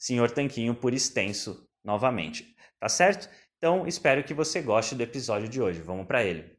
Senhor Tanquinho por extenso novamente. Tá certo? Então espero que você goste do episódio de hoje. Vamos para ele.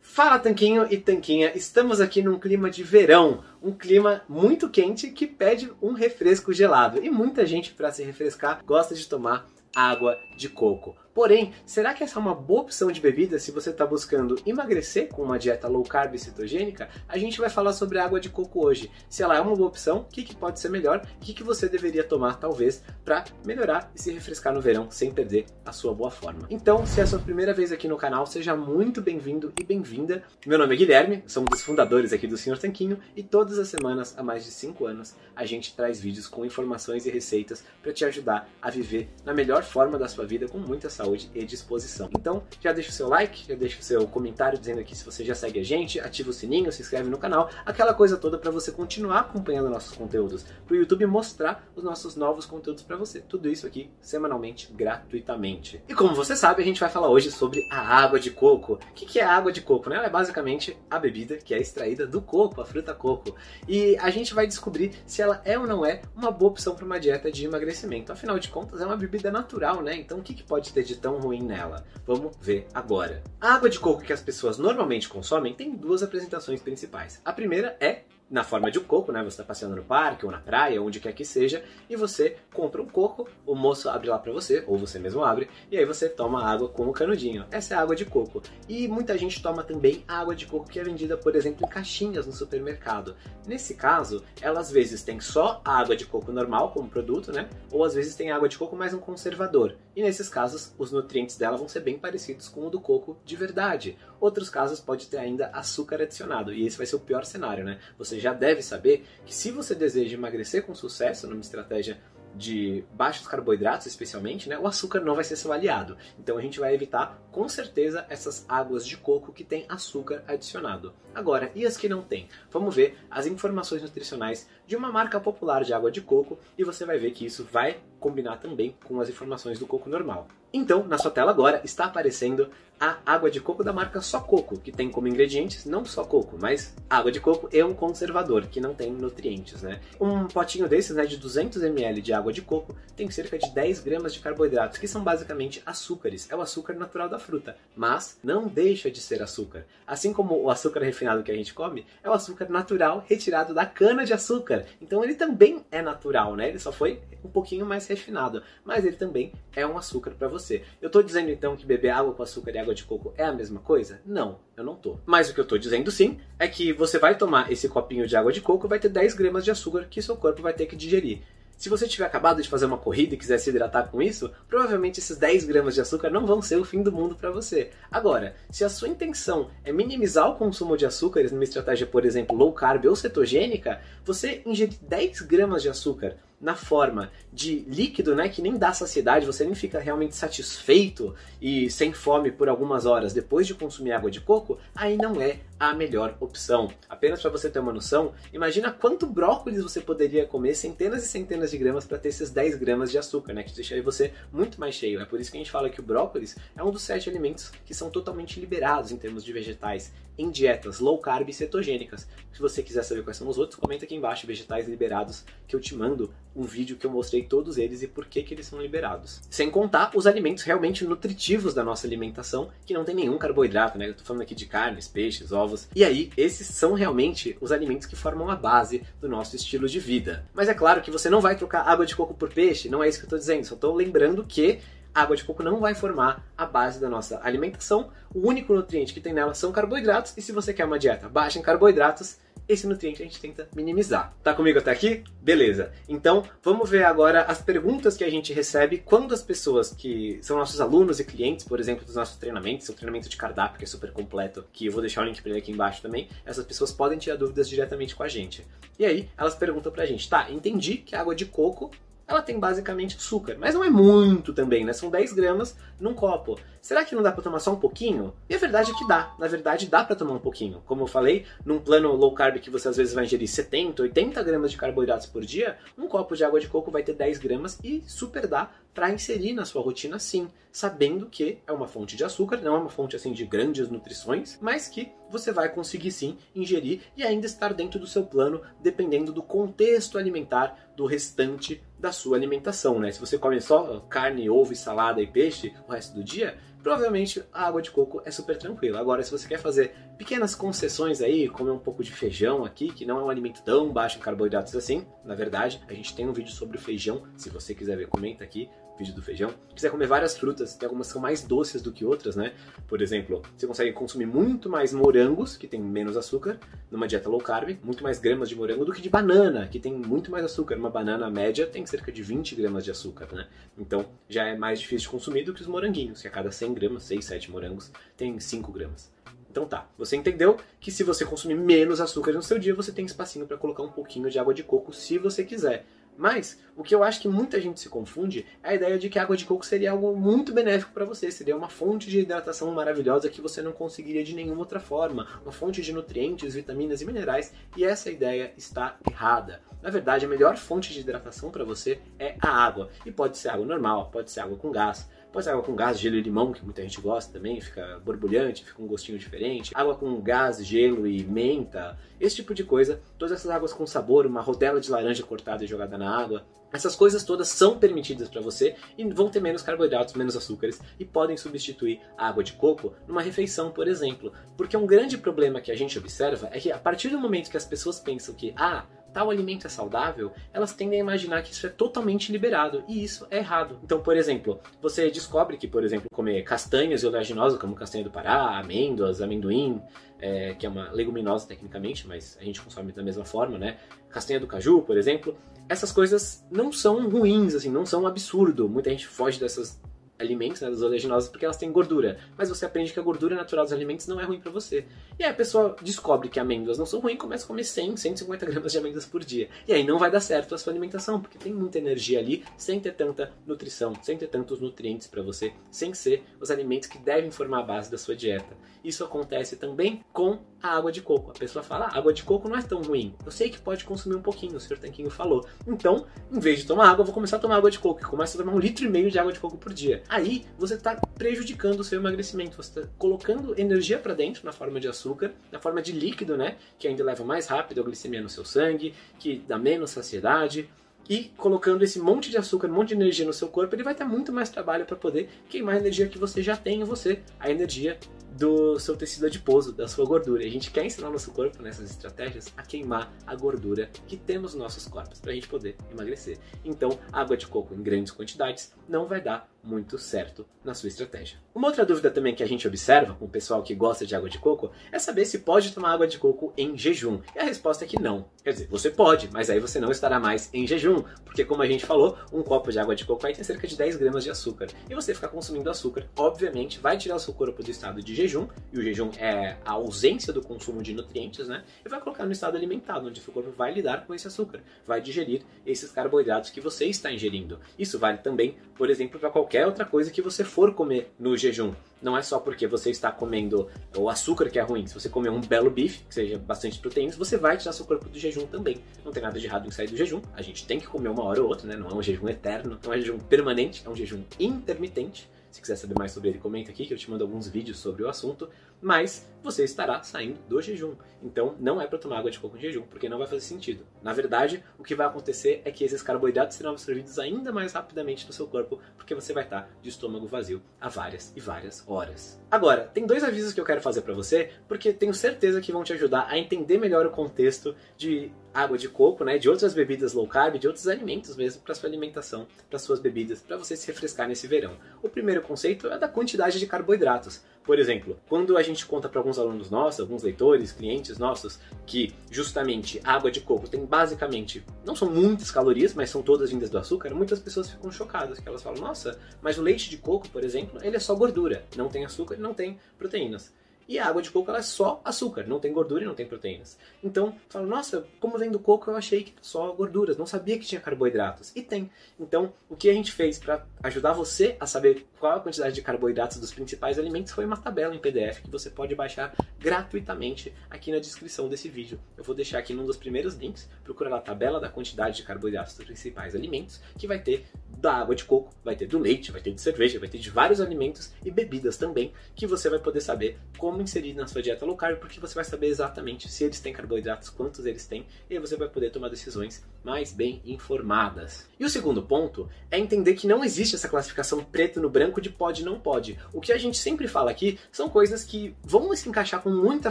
Fala Tanquinho e Tanquinha, estamos aqui num clima de verão, um clima muito quente que pede um refresco gelado. E muita gente para se refrescar gosta de tomar água de coco. Porém, será que essa é uma boa opção de bebida se você está buscando emagrecer com uma dieta low carb e cetogênica? A gente vai falar sobre a água de coco hoje. Se ela é uma boa opção, o que, que pode ser melhor, o que, que você deveria tomar talvez para melhorar e se refrescar no verão sem perder a sua boa forma. Então, se é a sua primeira vez aqui no canal, seja muito bem-vindo e bem-vinda. Meu nome é Guilherme, sou um dos fundadores aqui do Senhor Tanquinho e todas as semanas, há mais de 5 anos, a gente traz vídeos com informações e receitas para te ajudar a viver na melhor forma da sua vida com muita saúde saúde e disposição. Então, já deixa o seu like, já deixa o seu comentário dizendo aqui se você já segue a gente, ativa o sininho, se inscreve no canal, aquela coisa toda para você continuar acompanhando nossos conteúdos, para o YouTube mostrar os nossos novos conteúdos para você. Tudo isso aqui semanalmente, gratuitamente. E como você sabe, a gente vai falar hoje sobre a água de coco. O que é a água de coco? Né? Ela é basicamente a bebida que é extraída do coco, a fruta coco. E a gente vai descobrir se ela é ou não é uma boa opção para uma dieta de emagrecimento. Afinal de contas, é uma bebida natural, né? Então, o que pode ter de tão ruim nela? Vamos ver agora. A água de coco que as pessoas normalmente consomem tem duas apresentações principais. A primeira é na forma de um coco, né? Você está passeando no parque ou na praia, onde quer que seja, e você compra um coco, o moço abre lá para você, ou você mesmo abre, e aí você toma água com o canudinho. Essa é a água de coco. E muita gente toma também a água de coco que é vendida, por exemplo, em caixinhas no supermercado. Nesse caso, ela às vezes tem só a água de coco normal como produto, né? Ou às vezes tem água de coco mais um conservador. E nesses casos, os nutrientes dela vão ser bem parecidos com o do coco de verdade. Outros casos pode ter ainda açúcar adicionado, e esse vai ser o pior cenário, né? Você já deve saber que se você deseja emagrecer com sucesso numa estratégia de baixos carboidratos, especialmente, né, o açúcar não vai ser seu aliado. Então a gente vai evitar, com certeza, essas águas de coco que tem açúcar adicionado. Agora, e as que não tem? Vamos ver as informações nutricionais de uma marca popular de água de coco e você vai ver que isso vai combinar também com as informações do coco normal. Então, na sua tela agora está aparecendo a água de coco da marca Só Coco, que tem como ingredientes não só coco, mas água de coco e um conservador, que não tem nutrientes, né? Um potinho desses, né, de 200 ml de água de coco, tem cerca de 10 gramas de carboidratos, que são basicamente açúcares. É o açúcar natural da fruta, mas não deixa de ser açúcar. Assim como o açúcar refinado que a gente come, é o açúcar natural retirado da cana de açúcar. Então ele também é natural, né? Ele só foi um pouquinho mais refinado, mas ele também é um açúcar para você. Eu estou dizendo então que beber água com açúcar e água de coco é a mesma coisa? Não, eu não tô. Mas o que eu estou dizendo sim é que você vai tomar esse copinho de água de coco vai ter 10 gramas de açúcar que seu corpo vai ter que digerir. Se você tiver acabado de fazer uma corrida e quiser se hidratar com isso, provavelmente esses 10 gramas de açúcar não vão ser o fim do mundo para você. Agora, se a sua intenção é minimizar o consumo de açúcares numa estratégia, por exemplo, low carb ou cetogênica, você ingerir 10 gramas de açúcar na forma de líquido, né, que nem dá saciedade, você nem fica realmente satisfeito e sem fome por algumas horas depois de consumir água de coco, aí não é a melhor opção. Apenas para você ter uma noção, imagina quanto brócolis você poderia comer, centenas e centenas de gramas para ter esses 10 gramas de açúcar, né, que deixaria você muito mais cheio. É por isso que a gente fala que o brócolis é um dos sete alimentos que são totalmente liberados em termos de vegetais em dietas low carb e cetogênicas. Se você quiser saber quais são os outros, comenta aqui embaixo vegetais liberados que eu te mando um vídeo que eu mostrei todos eles e por que, que eles são liberados. Sem contar os alimentos realmente nutritivos da nossa alimentação, que não tem nenhum carboidrato, né? Eu tô falando aqui de carnes, peixes, ovos. E aí, esses são realmente os alimentos que formam a base do nosso estilo de vida. Mas é claro que você não vai trocar água de coco por peixe, não é isso que eu tô dizendo, só tô lembrando que a água de coco não vai formar a base da nossa alimentação. O único nutriente que tem nela são carboidratos, e se você quer uma dieta baixa em carboidratos, esse nutriente a gente tenta minimizar. Tá comigo até aqui? Beleza. Então, vamos ver agora as perguntas que a gente recebe quando as pessoas que são nossos alunos e clientes, por exemplo, dos nossos treinamentos, o treinamento de cardápio, que é super completo, que eu vou deixar o link para ele aqui embaixo também, essas pessoas podem tirar dúvidas diretamente com a gente. E aí, elas perguntam pra gente, tá, entendi que a água de coco ela tem basicamente açúcar, mas não é muito também, né? São 10 gramas num copo. Será que não dá para tomar só um pouquinho? E a verdade é que dá. Na verdade, dá para tomar um pouquinho. Como eu falei, num plano low carb que você às vezes vai ingerir 70, 80 gramas de carboidratos por dia, um copo de água de coco vai ter 10 gramas e super dá para inserir na sua rotina sim, sabendo que é uma fonte de açúcar, não é uma fonte assim de grandes nutrições, mas que você vai conseguir sim ingerir e ainda estar dentro do seu plano, dependendo do contexto alimentar do restante da sua alimentação, né? Se você come só carne, ovo, salada e peixe o resto do dia, provavelmente a água de coco é super tranquila. Agora, se você quer fazer pequenas concessões aí, comer um pouco de feijão aqui, que não é um alimento tão baixo em carboidratos assim, na verdade, a gente tem um vídeo sobre o feijão, se você quiser ver, comenta aqui, vídeo do feijão. Se quiser comer várias frutas, tem algumas que são mais doces do que outras, né? Por exemplo, você consegue consumir muito mais morangos, que tem menos açúcar, numa dieta low carb, muito mais gramas de morango do que de banana, que tem muito mais açúcar. Uma banana média tem cerca de 20 gramas de açúcar, né? Então já é mais difícil de consumir do que os moranguinhos, que a cada 100 gramas, 6, 7 morangos, tem 5 gramas. Então tá, você entendeu que se você consumir menos açúcar no seu dia, você tem espacinho para colocar um pouquinho de água de coco se você quiser. Mas o que eu acho que muita gente se confunde é a ideia de que a água de coco seria algo muito benéfico para você, seria uma fonte de hidratação maravilhosa que você não conseguiria de nenhuma outra forma, uma fonte de nutrientes, vitaminas e minerais, e essa ideia está errada. Na verdade, a melhor fonte de hidratação para você é a água, e pode ser água normal, pode ser água com gás, Ser água com gás, gelo e limão, que muita gente gosta também, fica borbulhante, fica um gostinho diferente. Água com gás, gelo e menta, esse tipo de coisa. Todas essas águas com sabor, uma rodela de laranja cortada e jogada na água. Essas coisas todas são permitidas para você e vão ter menos carboidratos, menos açúcares e podem substituir a água de coco numa refeição, por exemplo. Porque um grande problema que a gente observa é que a partir do momento que as pessoas pensam que, ah, tal alimento é saudável, elas tendem a imaginar que isso é totalmente liberado, e isso é errado. Então, por exemplo, você descobre que, por exemplo, comer castanhas e oleaginosas, como castanha do Pará, amêndoas, amendoim, é, que é uma leguminosa tecnicamente, mas a gente consome da mesma forma, né? Castanha do caju, por exemplo, essas coisas não são ruins, assim, não são um absurdo. Muita gente foge dessas alimentos, né, das oleaginosas, porque elas têm gordura. Mas você aprende que a gordura natural dos alimentos não é ruim para você. E aí a pessoa descobre que amêndoas não são ruins começa a comer 100, 150 gramas de amêndoas por dia. E aí não vai dar certo a sua alimentação, porque tem muita energia ali, sem ter tanta nutrição, sem ter tantos nutrientes para você, sem ser os alimentos que devem formar a base da sua dieta. Isso acontece também com a água de coco. A pessoa fala, ah, água de coco não é tão ruim. Eu sei que pode consumir um pouquinho, o senhor Tanquinho falou. Então, em vez de tomar água, eu vou começar a tomar água de coco. Começa a tomar um litro e meio de água de coco por dia. Aí, você está prejudicando o seu emagrecimento. Você está colocando energia para dentro na forma de açúcar, na forma de líquido, né? Que ainda leva mais rápido a glicemia no seu sangue, que dá menos saciedade e colocando esse monte de açúcar, um monte de energia no seu corpo, ele vai ter muito mais trabalho para poder queimar a energia que você já tem em você, a energia do seu tecido adiposo, da sua gordura. E a gente quer ensinar o nosso corpo nessas estratégias a queimar a gordura que temos nos nossos corpos para a gente poder emagrecer. Então, água de coco em grandes quantidades não vai dar muito certo na sua estratégia. Uma outra dúvida também que a gente observa com o pessoal que gosta de água de coco é saber se pode tomar água de coco em jejum. E a resposta é que não. Quer dizer, você pode, mas aí você não estará mais em jejum, porque como a gente falou, um copo de água de coco vai ter cerca de 10 gramas de açúcar. E você ficar consumindo açúcar, obviamente, vai tirar o seu corpo do estado de jejum, e o jejum é a ausência do consumo de nutrientes, né? E vai colocar no estado alimentado, onde o seu corpo vai lidar com esse açúcar, vai digerir esses carboidratos que você está ingerindo. Isso vale também, por exemplo, para qualquer outra coisa que você for comer no jejum. Não é só porque você está comendo o açúcar que é ruim. Se você comer um belo bife, que seja bastante proteínas, você vai tirar seu corpo do jejum também. Não tem nada de errado em sair do jejum. A gente tem que comer uma hora ou outra, né? Não é um jejum eterno, não é um jejum permanente, é um jejum intermitente. Se quiser saber mais sobre ele, comenta aqui que eu te mando alguns vídeos sobre o assunto. Mas você estará saindo do jejum. Então não é para tomar água de coco em jejum, porque não vai fazer sentido. Na verdade, o que vai acontecer é que esses carboidratos serão absorvidos ainda mais rapidamente no seu corpo, porque você vai estar de estômago vazio há várias e várias horas. Agora, tem dois avisos que eu quero fazer para você, porque tenho certeza que vão te ajudar a entender melhor o contexto de água de coco, né, de outras bebidas low carb, de outros alimentos mesmo para sua alimentação, para suas bebidas, para você se refrescar nesse verão. O primeiro conceito é da quantidade de carboidratos. Por exemplo, quando a gente conta para alguns alunos nossos, alguns leitores, clientes nossos, que justamente água de coco tem basicamente, não são muitas calorias, mas são todas vindas do açúcar, muitas pessoas ficam chocadas, que elas falam, nossa, mas o leite de coco, por exemplo, ele é só gordura, não tem açúcar e não tem proteínas. E a água de coco ela é só açúcar, não tem gordura e não tem proteínas. Então, falo, nossa, como vem do coco eu achei que só gorduras, não sabia que tinha carboidratos. E tem. Então, o que a gente fez para ajudar você a saber qual a quantidade de carboidratos dos principais alimentos foi uma tabela em PDF que você pode baixar gratuitamente aqui na descrição desse vídeo. Eu vou deixar aqui num dos primeiros links, procura lá a tabela da quantidade de carboidratos dos principais alimentos, que vai ter da água de coco, vai ter do leite, vai ter de cerveja, vai ter de vários alimentos e bebidas também, que você vai poder saber como inserir na sua dieta low carb, porque você vai saber exatamente se eles têm carboidratos, quantos eles têm, e você vai poder tomar decisões mais bem informadas. E o segundo ponto é entender que não existe essa classificação preto no branco de pode e não pode. O que a gente sempre fala aqui são coisas que vão se encaixar com muita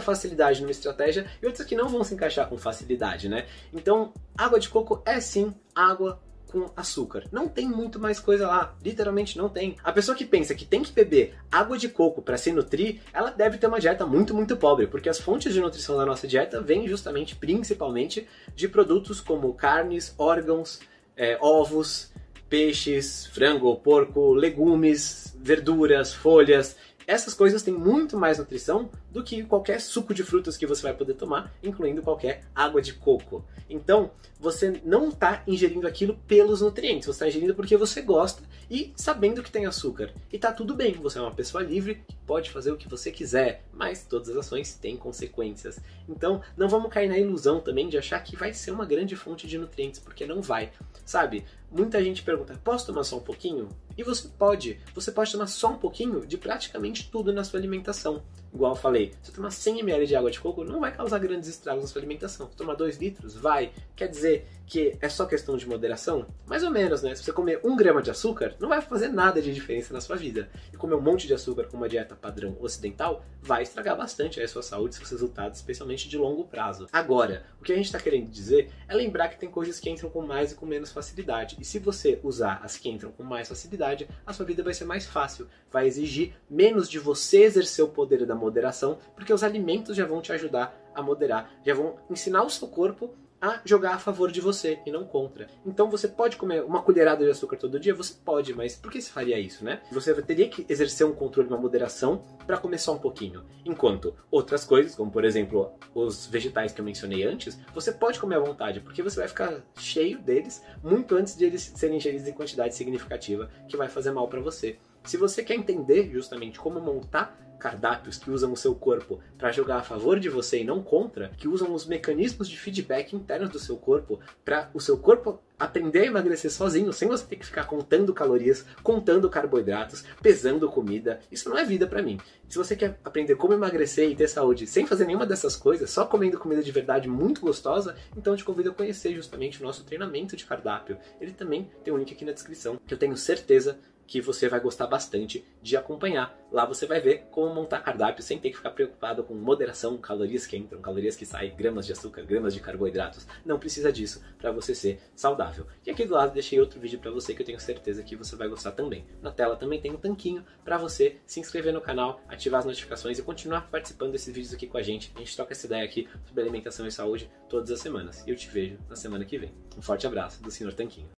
facilidade numa estratégia e outras que não vão se encaixar com facilidade, né? Então, água de coco é sim água com açúcar. Não tem muito mais coisa lá, literalmente não tem. A pessoa que pensa que tem que beber água de coco para se nutrir, ela deve ter uma dieta muito, muito pobre, porque as fontes de nutrição da nossa dieta vêm justamente, principalmente, de produtos como carnes, órgãos, é, ovos, peixes, frango, porco, legumes, verduras, folhas. Essas coisas têm muito mais nutrição do que qualquer suco de frutas que você vai poder tomar, incluindo qualquer água de coco. Então, você não está ingerindo aquilo pelos nutrientes, você está ingerindo porque você gosta e sabendo que tem açúcar. E está tudo bem, você é uma pessoa livre pode fazer o que você quiser, mas todas as ações têm consequências. Então, não vamos cair na ilusão também de achar que vai ser uma grande fonte de nutrientes, porque não vai. Sabe, muita gente pergunta: posso tomar só um pouquinho? E você pode. Você pode tomar só um pouquinho de praticamente tudo na sua alimentação. Igual eu falei, se você tomar 100 ml de água de coco, não vai causar grandes estragos na sua alimentação. Se tomar 2 litros, vai. Quer dizer que é só questão de moderação? Mais ou menos, né? Se você comer 1 grama de açúcar, não vai fazer nada de diferença na sua vida. E comer um monte de açúcar com uma dieta padrão ocidental vai estragar bastante a sua saúde e seus resultados, especialmente de longo prazo. Agora, o que a gente está querendo dizer é lembrar que tem coisas que entram com mais e com menos facilidade. E se você usar as que entram com mais facilidade, a sua vida vai ser mais fácil. Vai exigir menos de você exercer o poder da moderação, porque os alimentos já vão te ajudar a moderar, já vão ensinar o seu corpo a jogar a favor de você e não contra. Então você pode comer uma colherada de açúcar todo dia? Você pode, mas por que você faria isso, né? Você teria que exercer um controle, uma moderação para comer só um pouquinho. Enquanto outras coisas, como por exemplo os vegetais que eu mencionei antes, você pode comer à vontade, porque você vai ficar cheio deles muito antes de eles serem ingeridos em quantidade significativa que vai fazer mal para você. Se você quer entender justamente como montar cardápios que usam o seu corpo para jogar a favor de você e não contra, que usam os mecanismos de feedback internos do seu corpo para o seu corpo aprender a emagrecer sozinho, sem você ter que ficar contando calorias, contando carboidratos, pesando comida. Isso não é vida para mim. Se você quer aprender como emagrecer e ter saúde sem fazer nenhuma dessas coisas, só comendo comida de verdade muito gostosa, então te convido a conhecer justamente o nosso treinamento de cardápio. Ele também tem um link aqui na descrição, que eu tenho certeza que você vai gostar bastante de acompanhar. Lá você vai ver como montar cardápio sem ter que ficar preocupado com moderação, calorias que entram, calorias que saem, gramas de açúcar, gramas de carboidratos. Não precisa disso para você ser saudável. E aqui do lado deixei outro vídeo para você que eu tenho certeza que você vai gostar também. Na tela também tem um tanquinho para você se inscrever no canal, ativar as notificações e continuar participando desses vídeos aqui com a gente. A gente troca essa ideia aqui sobre alimentação e saúde todas as semanas. E eu te vejo na semana que vem. Um forte abraço do Sr. Tanquinho.